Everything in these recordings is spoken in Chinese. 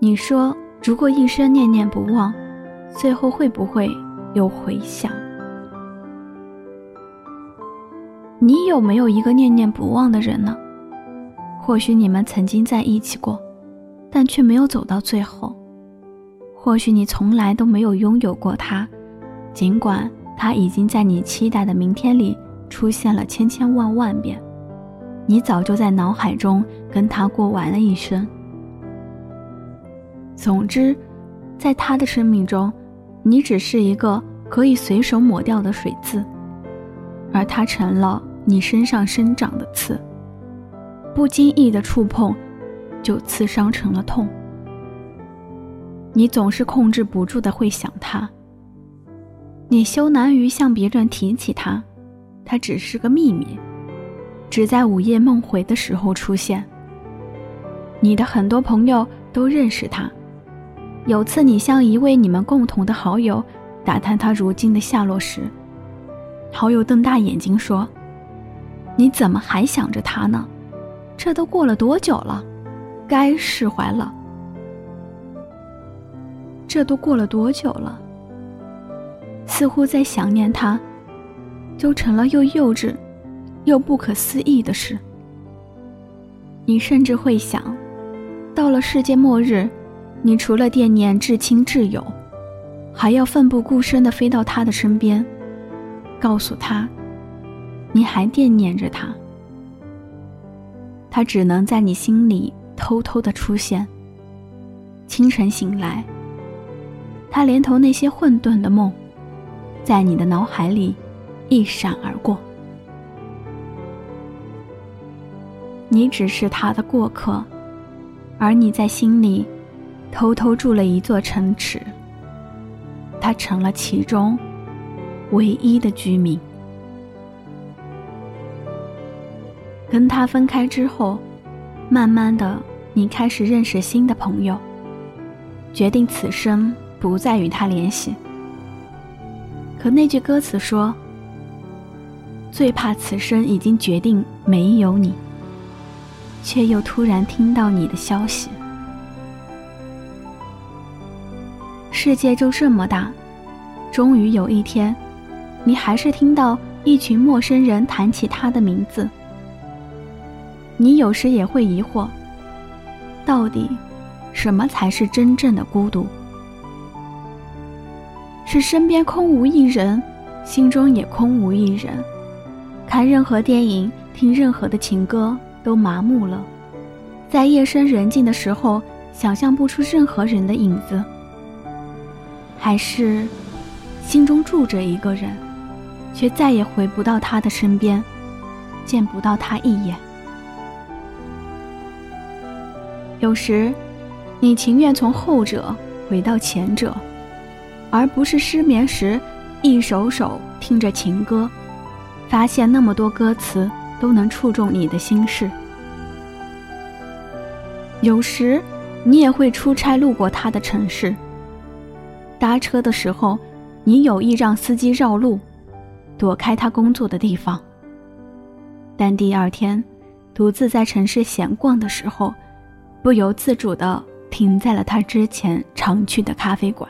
你说，如果一生念念不忘，最后会不会有回响？你有没有一个念念不忘的人呢？或许你们曾经在一起过，但却没有走到最后。或许你从来都没有拥有过他，尽管他已经在你期待的明天里出现了千千万万遍，你早就在脑海中跟他过完了一生。总之，在他的生命中，你只是一个可以随手抹掉的水渍，而他成了你身上生长的刺。不经意的触碰，就刺伤成了痛。你总是控制不住的会想他，你羞难于向别人提起他，他只是个秘密，只在午夜梦回的时候出现。你的很多朋友都认识他。有次你向一位你们共同的好友打探他如今的下落时，好友瞪大眼睛说：“你怎么还想着他呢？这都过了多久了？该释怀了。这都过了多久了？似乎在想念他，就成了又幼稚又不可思议的事。你甚至会想，到了世界末日。”你除了惦念至亲挚友，还要奋不顾身地飞到他的身边，告诉他，你还惦念着他。他只能在你心里偷偷地出现。清晨醒来，他连同那些混沌的梦，在你的脑海里一闪而过。你只是他的过客，而你在心里。偷偷筑了一座城池，他成了其中唯一的居民。跟他分开之后，慢慢的，你开始认识新的朋友，决定此生不再与他联系。可那句歌词说：“最怕此生已经决定没有你，却又突然听到你的消息。”世界就这么大，终于有一天，你还是听到一群陌生人谈起他的名字。你有时也会疑惑，到底什么才是真正的孤独？是身边空无一人，心中也空无一人，看任何电影，听任何的情歌都麻木了，在夜深人静的时候，想象不出任何人的影子。还是心中住着一个人，却再也回不到他的身边，见不到他一眼。有时，你情愿从后者回到前者，而不是失眠时一首首听着情歌，发现那么多歌词都能触中你的心事。有时，你也会出差路过他的城市。搭车的时候，你有意让司机绕路，躲开他工作的地方。但第二天，独自在城市闲逛的时候，不由自主地停在了他之前常去的咖啡馆。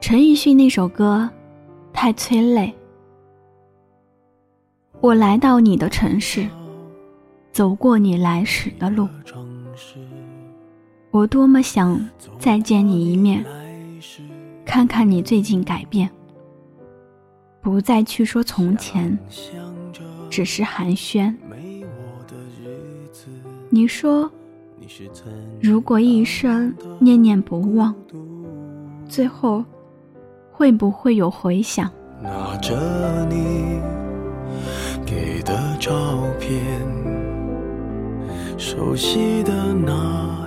陈奕迅那首歌，太催泪。我来到你的城市，走过你来时的路。我多么想再见你一面，看看你最近改变，不再去说从前，只是寒暄。你说，如果一生念念不忘，最后会不会有回响？拿着你给的照片，熟悉的那。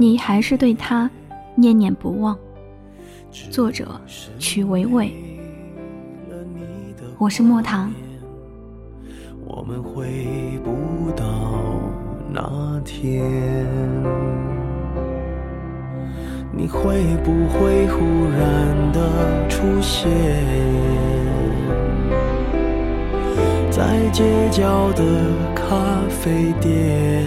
你还是对他念念不忘。作者：曲维维。我是莫唐。我们回不到那天，你会不会忽然的出现，在街角的咖啡店，